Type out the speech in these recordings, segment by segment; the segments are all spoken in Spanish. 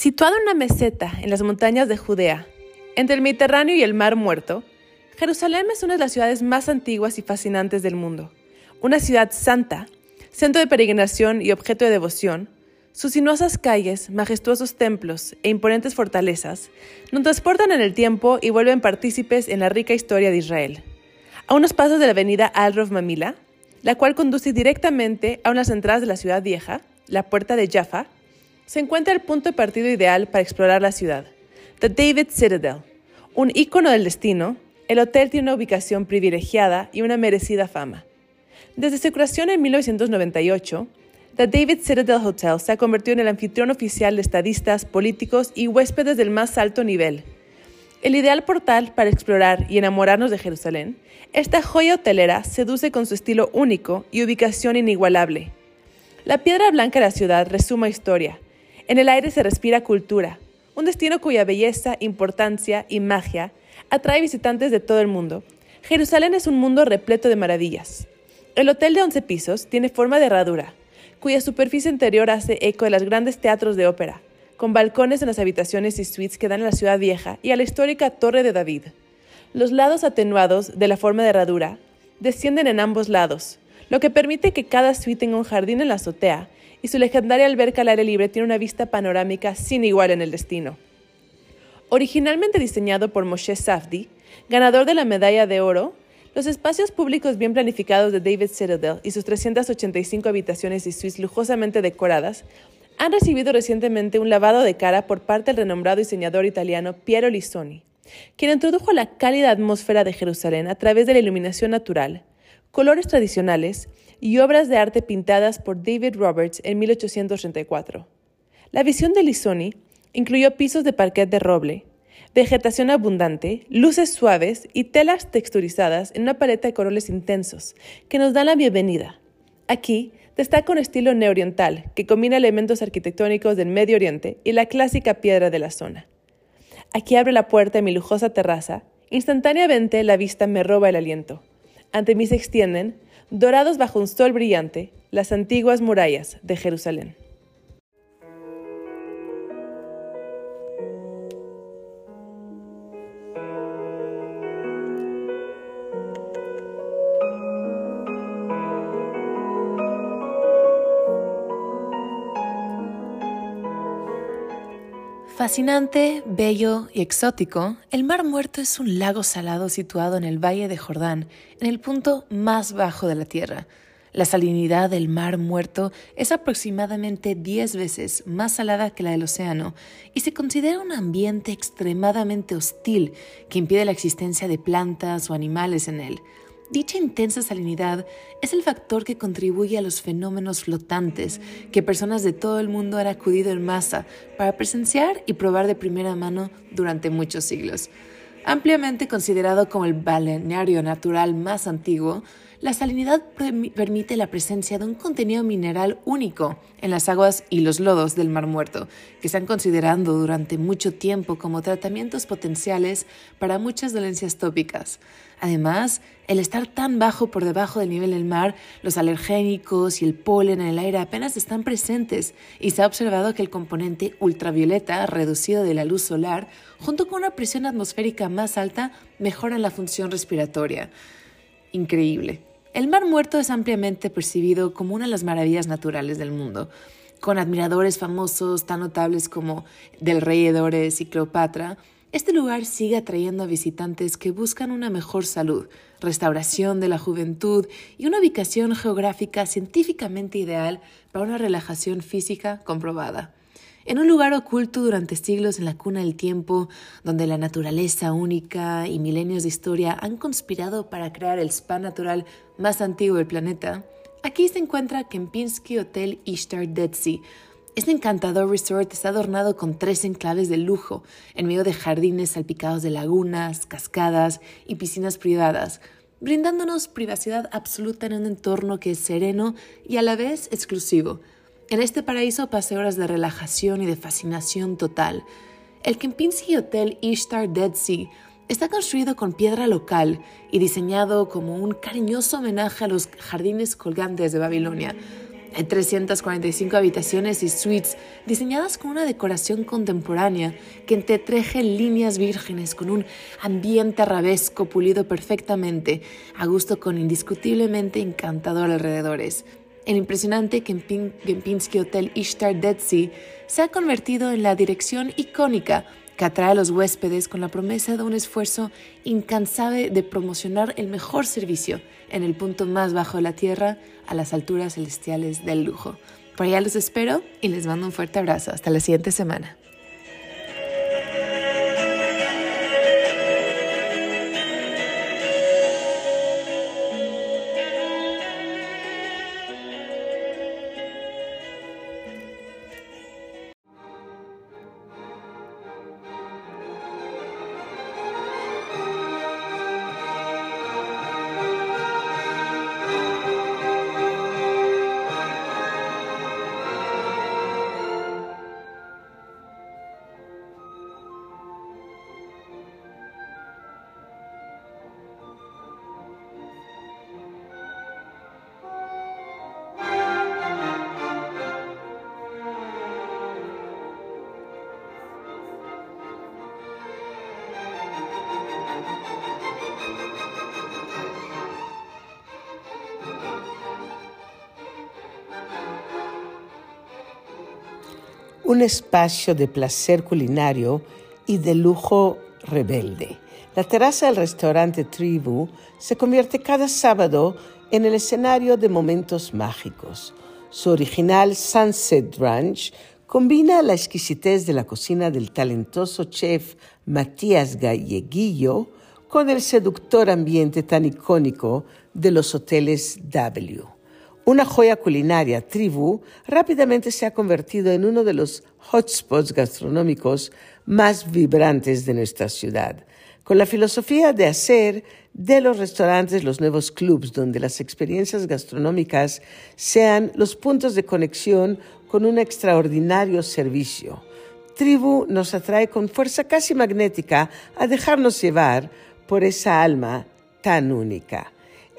Situado en una meseta en las montañas de Judea, entre el Mediterráneo y el Mar Muerto, Jerusalén es una de las ciudades más antiguas y fascinantes del mundo. Una ciudad santa, centro de peregrinación y objeto de devoción, sus sinuosas calles, majestuosos templos e imponentes fortalezas nos transportan en el tiempo y vuelven partícipes en la rica historia de Israel. A unos pasos de la avenida Al-Rof Mamila, la cual conduce directamente a unas entradas de la ciudad vieja, la puerta de Jaffa, se encuentra el punto de partido ideal para explorar la ciudad, The David Citadel, un ícono del destino. El hotel tiene una ubicación privilegiada y una merecida fama. Desde su creación en 1998, The David Citadel Hotel se ha convertido en el anfitrión oficial de estadistas, políticos y huéspedes del más alto nivel. El ideal portal para explorar y enamorarnos de Jerusalén, esta joya hotelera seduce con su estilo único y ubicación inigualable. La piedra blanca de la ciudad resuma historia, en el aire se respira cultura, un destino cuya belleza, importancia y magia atrae visitantes de todo el mundo. Jerusalén es un mundo repleto de maravillas. El hotel de 11 pisos tiene forma de herradura, cuya superficie interior hace eco de los grandes teatros de ópera, con balcones en las habitaciones y suites que dan a la ciudad vieja y a la histórica Torre de David. Los lados atenuados de la forma de herradura descienden en ambos lados, lo que permite que cada suite tenga un jardín en la azotea y su legendaria alberca al aire libre tiene una vista panorámica sin igual en el destino. Originalmente diseñado por Moshe Safdie, ganador de la medalla de oro, los espacios públicos bien planificados de David Citadel y sus 385 habitaciones y suites lujosamente decoradas han recibido recientemente un lavado de cara por parte del renombrado diseñador italiano Piero Lissoni, quien introdujo la cálida atmósfera de Jerusalén a través de la iluminación natural, colores tradicionales y obras de arte pintadas por David Roberts en 1834. La visión de Lissoni incluyó pisos de parquet de roble, vegetación abundante, luces suaves y telas texturizadas en una paleta de colores intensos que nos dan la bienvenida. Aquí destaca un estilo neoriental que combina elementos arquitectónicos del Medio Oriente y la clásica piedra de la zona. Aquí abre la puerta de mi lujosa terraza. Instantáneamente la vista me roba el aliento. Ante mí se extienden dorados bajo un sol brillante, las antiguas murallas de Jerusalén. Fascinante, bello y exótico, el Mar Muerto es un lago salado situado en el Valle de Jordán, en el punto más bajo de la Tierra. La salinidad del Mar Muerto es aproximadamente 10 veces más salada que la del océano y se considera un ambiente extremadamente hostil que impide la existencia de plantas o animales en él. Dicha intensa salinidad es el factor que contribuye a los fenómenos flotantes que personas de todo el mundo han acudido en masa para presenciar y probar de primera mano durante muchos siglos. Ampliamente considerado como el balneario natural más antiguo, la salinidad permite la presencia de un contenido mineral único en las aguas y los lodos del Mar Muerto, que se han considerado durante mucho tiempo como tratamientos potenciales para muchas dolencias tópicas. Además, el estar tan bajo por debajo del nivel del mar, los alergénicos y el polen en el aire apenas están presentes y se ha observado que el componente ultravioleta reducido de la luz solar, junto con una presión atmosférica más alta, mejoran la función respiratoria. Increíble. El Mar Muerto es ampliamente percibido como una de las maravillas naturales del mundo, con admiradores famosos tan notables como del rey Edores y Cleopatra. Este lugar sigue atrayendo a visitantes que buscan una mejor salud, restauración de la juventud y una ubicación geográfica científicamente ideal para una relajación física comprobada. En un lugar oculto durante siglos en la cuna del tiempo, donde la naturaleza única y milenios de historia han conspirado para crear el spa natural más antiguo del planeta, aquí se encuentra Kempinski Hotel Ishtar Dead Sea. Este encantador resort está adornado con tres enclaves de lujo, en medio de jardines salpicados de lagunas, cascadas y piscinas privadas, brindándonos privacidad absoluta en un entorno que es sereno y a la vez exclusivo en este paraíso pasé horas de relajación y de fascinación total. El Kempinski Hotel Ishtar Dead Sea está construido con piedra local y diseñado como un cariñoso homenaje a los jardines colgantes de Babilonia. Hay 345 habitaciones y suites diseñadas con una decoración contemporánea que entretreje líneas vírgenes con un ambiente arabesco pulido perfectamente, a gusto con indiscutiblemente encantador alrededores. El impresionante Kempinski Hotel Ishtar Dead Sea se ha convertido en la dirección icónica que atrae a los huéspedes con la promesa de un esfuerzo incansable de promocionar el mejor servicio en el punto más bajo de la Tierra, a las alturas celestiales del lujo. Por allá los espero y les mando un fuerte abrazo. Hasta la siguiente semana. Un espacio de placer culinario y de lujo rebelde. La terraza del restaurante Tribu se convierte cada sábado en el escenario de momentos mágicos. Su original Sunset Ranch combina la exquisitez de la cocina del talentoso chef Matías Galleguillo con el seductor ambiente tan icónico de los hoteles W. Una joya culinaria, Tribu, rápidamente se ha convertido en uno de los hotspots gastronómicos más vibrantes de nuestra ciudad, con la filosofía de hacer de los restaurantes los nuevos clubs donde las experiencias gastronómicas sean los puntos de conexión con un extraordinario servicio. Tribu nos atrae con fuerza casi magnética a dejarnos llevar por esa alma tan única.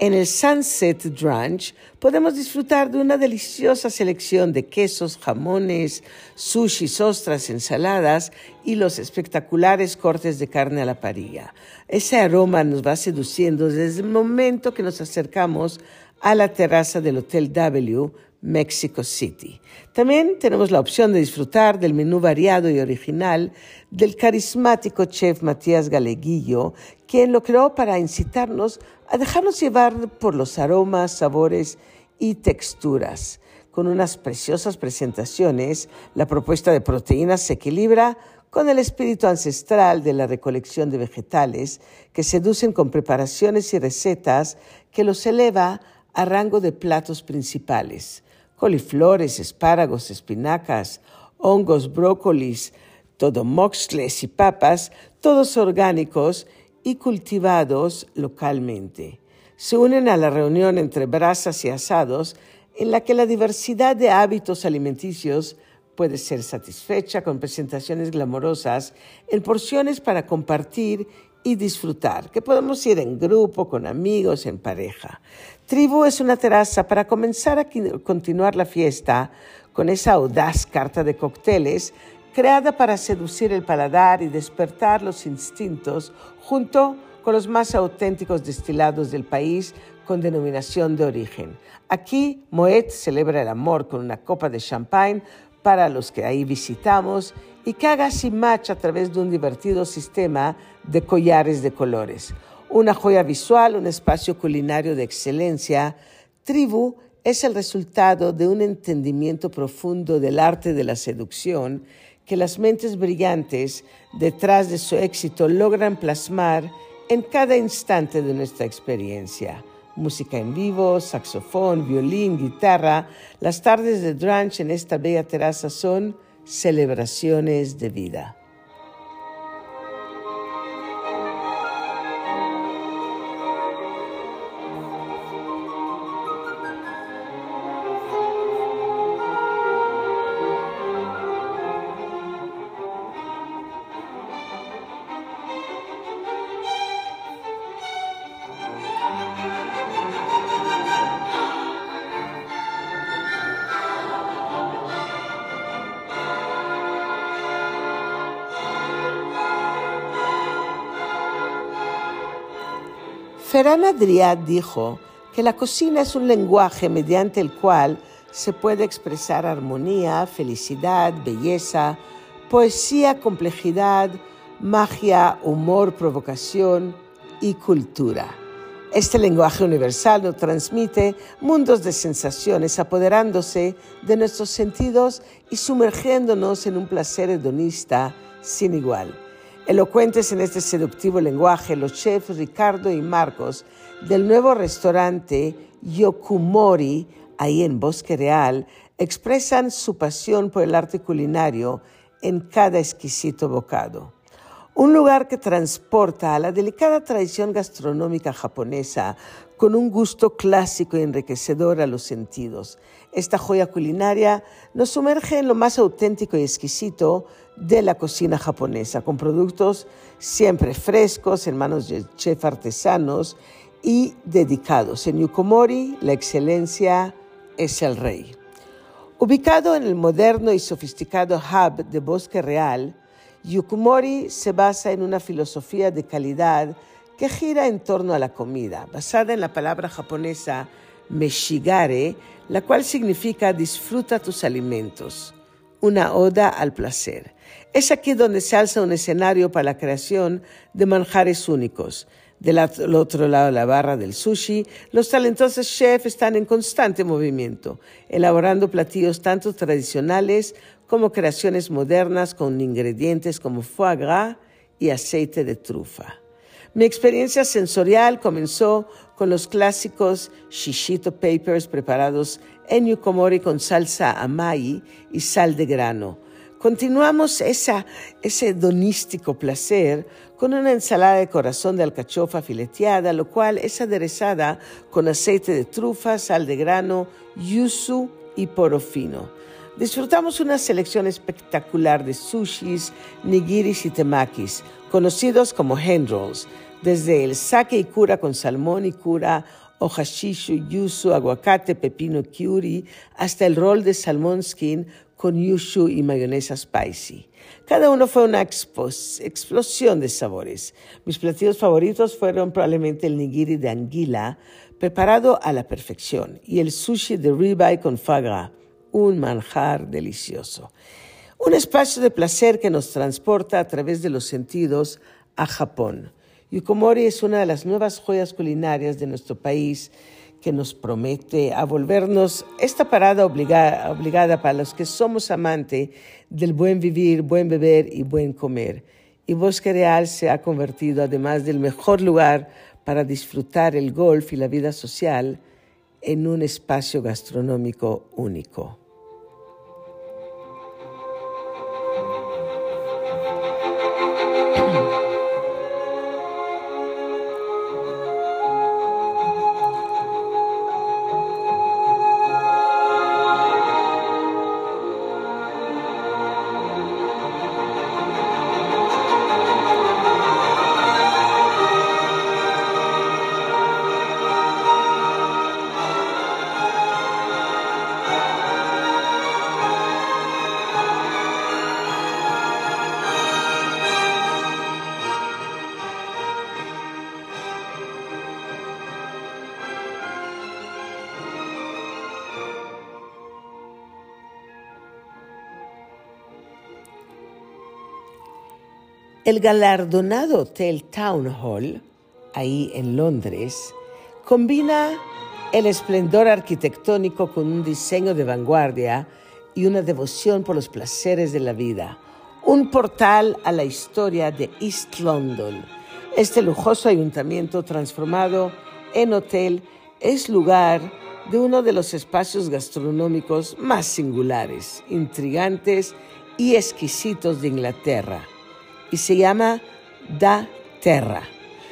En el Sunset Ranch podemos disfrutar de una deliciosa selección de quesos, jamones, sushis, ostras, ensaladas y los espectaculares cortes de carne a la parilla. Ese aroma nos va seduciendo desde el momento que nos acercamos a la terraza del Hotel W Mexico City. También tenemos la opción de disfrutar del menú variado y original del carismático chef Matías Galeguillo, quien lo creó para incitarnos a dejarnos llevar por los aromas, sabores y texturas. Con unas preciosas presentaciones, la propuesta de proteínas se equilibra con el espíritu ancestral de la recolección de vegetales que seducen con preparaciones y recetas que los eleva a rango de platos principales coliflores, espárragos, espinacas, hongos, brócolis, todomoxles y papas, todos orgánicos y cultivados localmente. Se unen a la reunión entre brasas y asados en la que la diversidad de hábitos alimenticios puede ser satisfecha con presentaciones glamorosas en porciones para compartir y disfrutar, que podemos ir en grupo, con amigos, en pareja. Tribu es una terraza para comenzar a continuar la fiesta con esa audaz carta de cócteles creada para seducir el paladar y despertar los instintos junto con los más auténticos destilados del país con denominación de origen. Aquí Moet celebra el amor con una copa de champagne para los que ahí visitamos y que haga match a través de un divertido sistema de collares de colores. Una joya visual, un espacio culinario de excelencia, Tribu es el resultado de un entendimiento profundo del arte de la seducción que las mentes brillantes detrás de su éxito logran plasmar en cada instante de nuestra experiencia música en vivo, saxofón, violín, guitarra. Las tardes de Dranch en esta bella terraza son celebraciones de vida. Ferran Adrià dijo que la cocina es un lenguaje mediante el cual se puede expresar armonía, felicidad, belleza, poesía, complejidad, magia, humor, provocación y cultura. Este lenguaje universal nos transmite mundos de sensaciones, apoderándose de nuestros sentidos y sumergiéndonos en un placer hedonista sin igual. Elocuentes en este seductivo lenguaje, los chefs Ricardo y Marcos del nuevo restaurante Yokumori, ahí en Bosque Real, expresan su pasión por el arte culinario en cada exquisito bocado un lugar que transporta a la delicada tradición gastronómica japonesa con un gusto clásico y enriquecedor a los sentidos. Esta joya culinaria nos sumerge en lo más auténtico y exquisito de la cocina japonesa, con productos siempre frescos en manos de chefs artesanos y dedicados. En Yukomori, la excelencia es el rey. Ubicado en el moderno y sofisticado hub de Bosque Real, Yukumori se basa en una filosofía de calidad que gira en torno a la comida, basada en la palabra japonesa meshigare, la cual significa disfruta tus alimentos, una oda al placer. Es aquí donde se alza un escenario para la creación de manjares únicos. Del otro lado de la barra del sushi, los talentosos chefs están en constante movimiento, elaborando platillos tanto tradicionales como creaciones modernas con ingredientes como foie gras y aceite de trufa. Mi experiencia sensorial comenzó con los clásicos shishito papers preparados en yukomori con salsa amai y sal de grano. Continuamos esa, ese donístico placer con una ensalada de corazón de alcachofa fileteada, lo cual es aderezada con aceite de trufa, sal de grano, yuzu y porofino. Disfrutamos una selección espectacular de sushis, nigiris y temakis, conocidos como hand rolls, desde el sake y cura con salmón y cura, ojashishu, yuzu, aguacate, pepino, kyuri, hasta el roll de salmón skin con yushu y mayonesa spicy. Cada uno fue una explosión de sabores. Mis platillos favoritos fueron probablemente el nigiri de anguila, preparado a la perfección, y el sushi de ribeye con foie un manjar delicioso. Un espacio de placer que nos transporta a través de los sentidos a Japón. Yukomori es una de las nuevas joyas culinarias de nuestro país que nos promete a volvernos esta parada obligada, obligada para los que somos amantes del buen vivir, buen beber y buen comer. Y Bosque Real se ha convertido, además del mejor lugar para disfrutar el golf y la vida social, en un espacio gastronómico único. El galardonado Hotel Town Hall, ahí en Londres, combina el esplendor arquitectónico con un diseño de vanguardia y una devoción por los placeres de la vida. Un portal a la historia de East London. Este lujoso ayuntamiento transformado en hotel es lugar de uno de los espacios gastronómicos más singulares, intrigantes y exquisitos de Inglaterra y se llama Da Terra.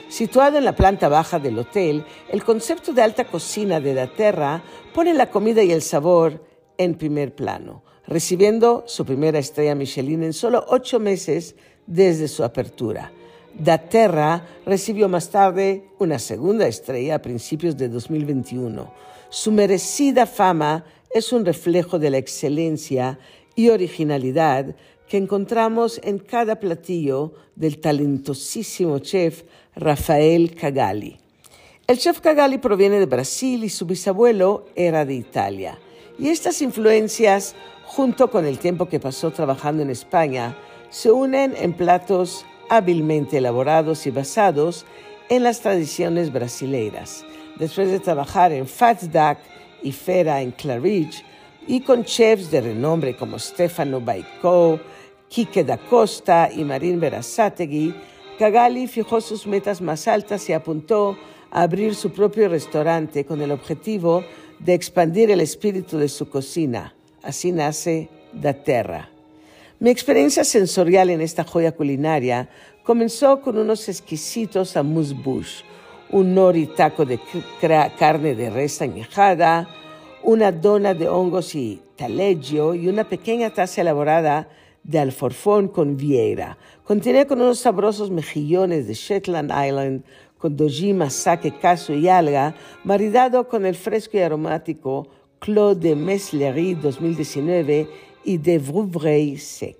Situado en la planta baja del hotel, el concepto de alta cocina de Da Terra pone la comida y el sabor en primer plano, recibiendo su primera estrella Michelin en solo ocho meses desde su apertura. Da Terra recibió más tarde una segunda estrella a principios de 2021. Su merecida fama es un reflejo de la excelencia y originalidad que encontramos en cada platillo del talentosísimo chef Rafael Cagali. El chef Cagali proviene de Brasil y su bisabuelo era de Italia. Y estas influencias, junto con el tiempo que pasó trabajando en España, se unen en platos hábilmente elaborados y basados en las tradiciones brasileiras. Después de trabajar en Fats Duck y Fera en Claridge, y con chefs de renombre como Stefano Baicó, Quique da Costa y Marín Berazategui, Cagali fijó sus metas más altas y apuntó a abrir su propio restaurante con el objetivo de expandir el espíritu de su cocina. Así nace Da Terra. Mi experiencia sensorial en esta joya culinaria comenzó con unos exquisitos amuse-bouche, un nori taco de carne de res añejada, una dona de hongos y taleggio y una pequeña taza elaborada de alforfón con vieira. Contiene con unos sabrosos mejillones de Shetland Island con dojima, sake, caso y alga, maridado con el fresco y aromático Claude de Meslerie 2019 y de Vouvray Sec.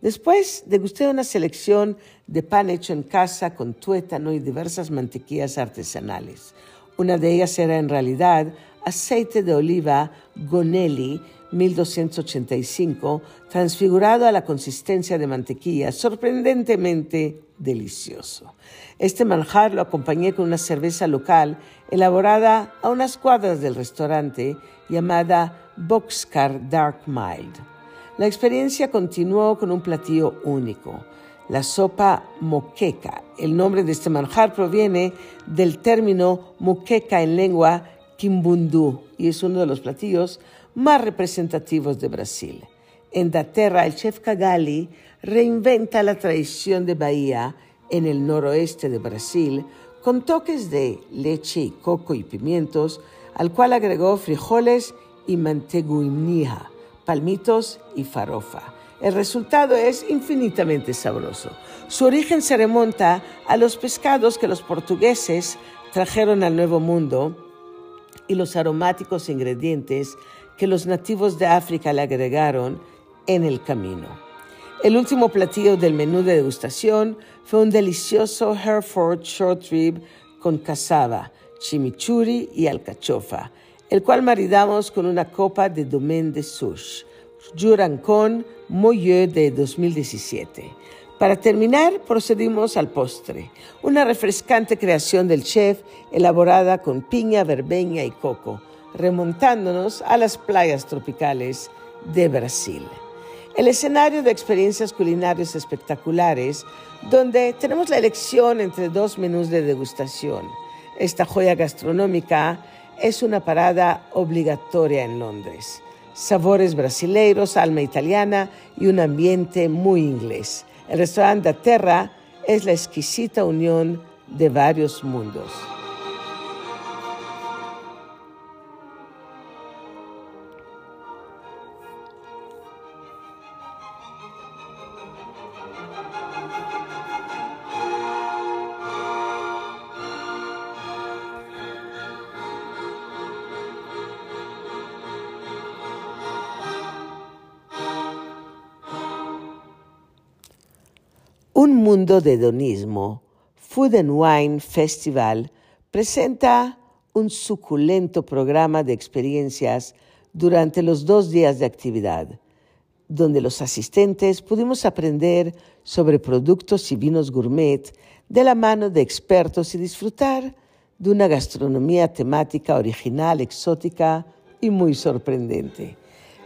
Después degusté una selección de pan hecho en casa con tuétano y diversas mantequillas artesanales. Una de ellas era en realidad aceite de oliva Gonelli 1285, transfigurado a la consistencia de mantequilla, sorprendentemente delicioso. Este manjar lo acompañé con una cerveza local elaborada a unas cuadras del restaurante llamada Boxcar Dark Mild. La experiencia continuó con un platillo único, la sopa moqueca. El nombre de este manjar proviene del término moqueca en lengua quimbundú y es uno de los platillos más representativos de Brasil. En Daterra, el chef Cagali reinventa la tradición de Bahía en el noroeste de Brasil con toques de leche y coco y pimientos, al cual agregó frijoles y manteguinija, palmitos y farofa. El resultado es infinitamente sabroso. Su origen se remonta a los pescados que los portugueses trajeron al Nuevo Mundo y los aromáticos ingredientes que los nativos de África le agregaron en el camino. El último platillo del menú de degustación fue un delicioso Hereford short rib con cassava, chimichurri y alcachofa, el cual maridamos con una copa de Domaine de Souche, Moyeux de 2017. Para terminar, procedimos al postre, una refrescante creación del chef elaborada con piña, verbeña y coco, remontándonos a las playas tropicales de Brasil. El escenario de experiencias culinarias espectaculares, donde tenemos la elección entre dos menús de degustación. Esta joya gastronómica es una parada obligatoria en Londres. Sabores brasileiros, alma italiana y un ambiente muy inglés. El restaurante Terra es la exquisita unión de varios mundos. Mundo de hedonismo, Food and Wine Festival presenta un suculento programa de experiencias durante los dos días de actividad, donde los asistentes pudimos aprender sobre productos y vinos gourmet de la mano de expertos y disfrutar de una gastronomía temática original, exótica y muy sorprendente.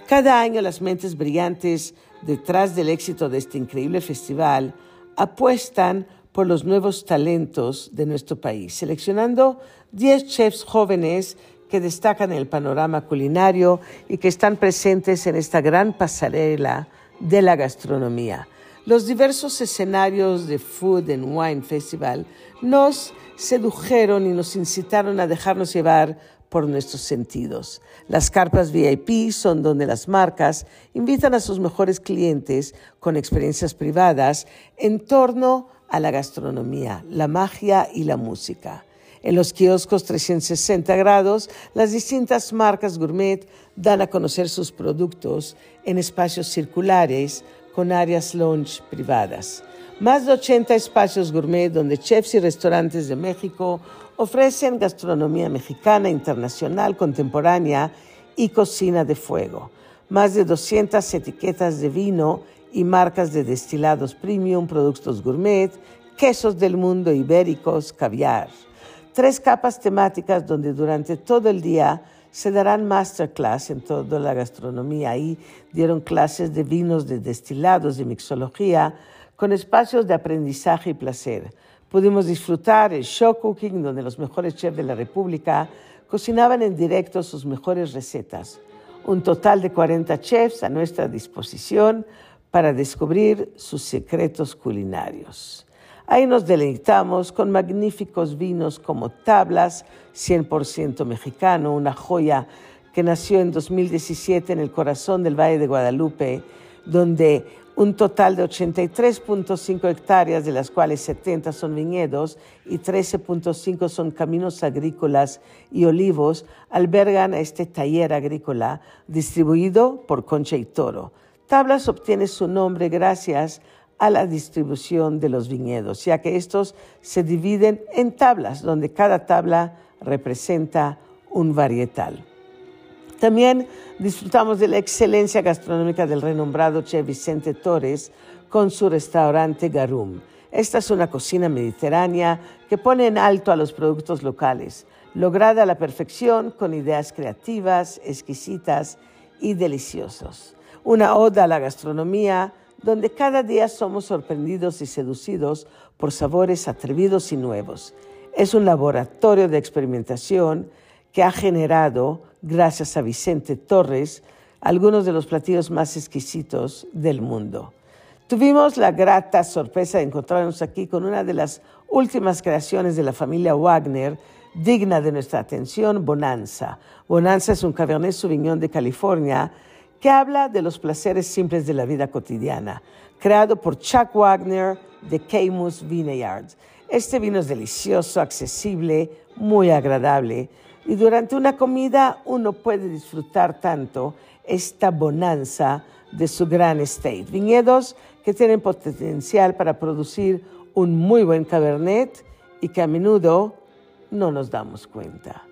Cada año las mentes brillantes detrás del éxito de este increíble festival apuestan por los nuevos talentos de nuestro país, seleccionando 10 chefs jóvenes que destacan el panorama culinario y que están presentes en esta gran pasarela de la gastronomía. Los diversos escenarios de Food and Wine Festival nos sedujeron y nos incitaron a dejarnos llevar por nuestros sentidos. Las carpas VIP son donde las marcas invitan a sus mejores clientes con experiencias privadas en torno a la gastronomía, la magia y la música. En los kioscos 360 grados, las distintas marcas gourmet dan a conocer sus productos en espacios circulares con áreas lounge privadas. Más de 80 espacios gourmet donde chefs y restaurantes de México ofrecen gastronomía mexicana, internacional, contemporánea y cocina de fuego. Más de 200 etiquetas de vino y marcas de destilados premium, productos gourmet, quesos del mundo ibéricos, caviar. Tres capas temáticas donde durante todo el día se darán masterclass en toda la gastronomía. Ahí dieron clases de vinos, de destilados, de mixología, con espacios de aprendizaje y placer. Pudimos disfrutar el show cooking, donde los mejores chefs de la República cocinaban en directo sus mejores recetas. Un total de 40 chefs a nuestra disposición para descubrir sus secretos culinarios. Ahí nos deleitamos con magníficos vinos como Tablas, 100% mexicano, una joya que nació en 2017 en el corazón del Valle de Guadalupe, donde un total de 83.5 hectáreas, de las cuales 70 son viñedos y 13.5 son caminos agrícolas y olivos, albergan a este taller agrícola distribuido por Concha y Toro. Tablas obtiene su nombre gracias a la distribución de los viñedos, ya que estos se dividen en tablas, donde cada tabla representa un varietal. También disfrutamos de la excelencia gastronómica del renombrado chef Vicente Torres con su restaurante Garum. Esta es una cocina mediterránea que pone en alto a los productos locales, lograda a la perfección con ideas creativas, exquisitas y deliciosas. Una oda a la gastronomía donde cada día somos sorprendidos y seducidos por sabores atrevidos y nuevos. Es un laboratorio de experimentación que ha generado, gracias a Vicente Torres, algunos de los platillos más exquisitos del mundo. Tuvimos la grata sorpresa de encontrarnos aquí con una de las últimas creaciones de la familia Wagner, digna de nuestra atención, Bonanza. Bonanza es un Cabernet Sauvignon de California que habla de los placeres simples de la vida cotidiana, creado por Chuck Wagner de Camus Vineyards. Este vino es delicioso, accesible, muy agradable y durante una comida uno puede disfrutar tanto esta bonanza de su gran estate. Viñedos que tienen potencial para producir un muy buen cabernet y que a menudo no nos damos cuenta.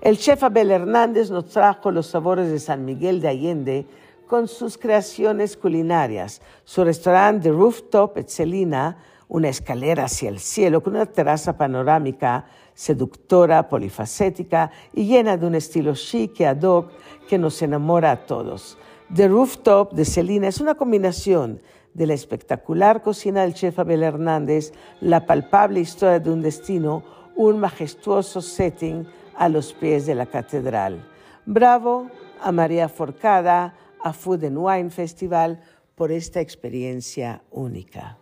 El chef Abel Hernández nos trajo los sabores de San Miguel de Allende con sus creaciones culinarias. Su restaurante The Rooftop Etzelina, una escalera hacia el cielo con una terraza panorámica seductora, polifacética y llena de un estilo chic y ad hoc que nos enamora a todos. The Rooftop de Celina es una combinación de la espectacular cocina del chef Abel Hernández, la palpable historia de un destino, un majestuoso setting a los pies de la catedral. Bravo a María Forcada, a Food and Wine Festival por esta experiencia única.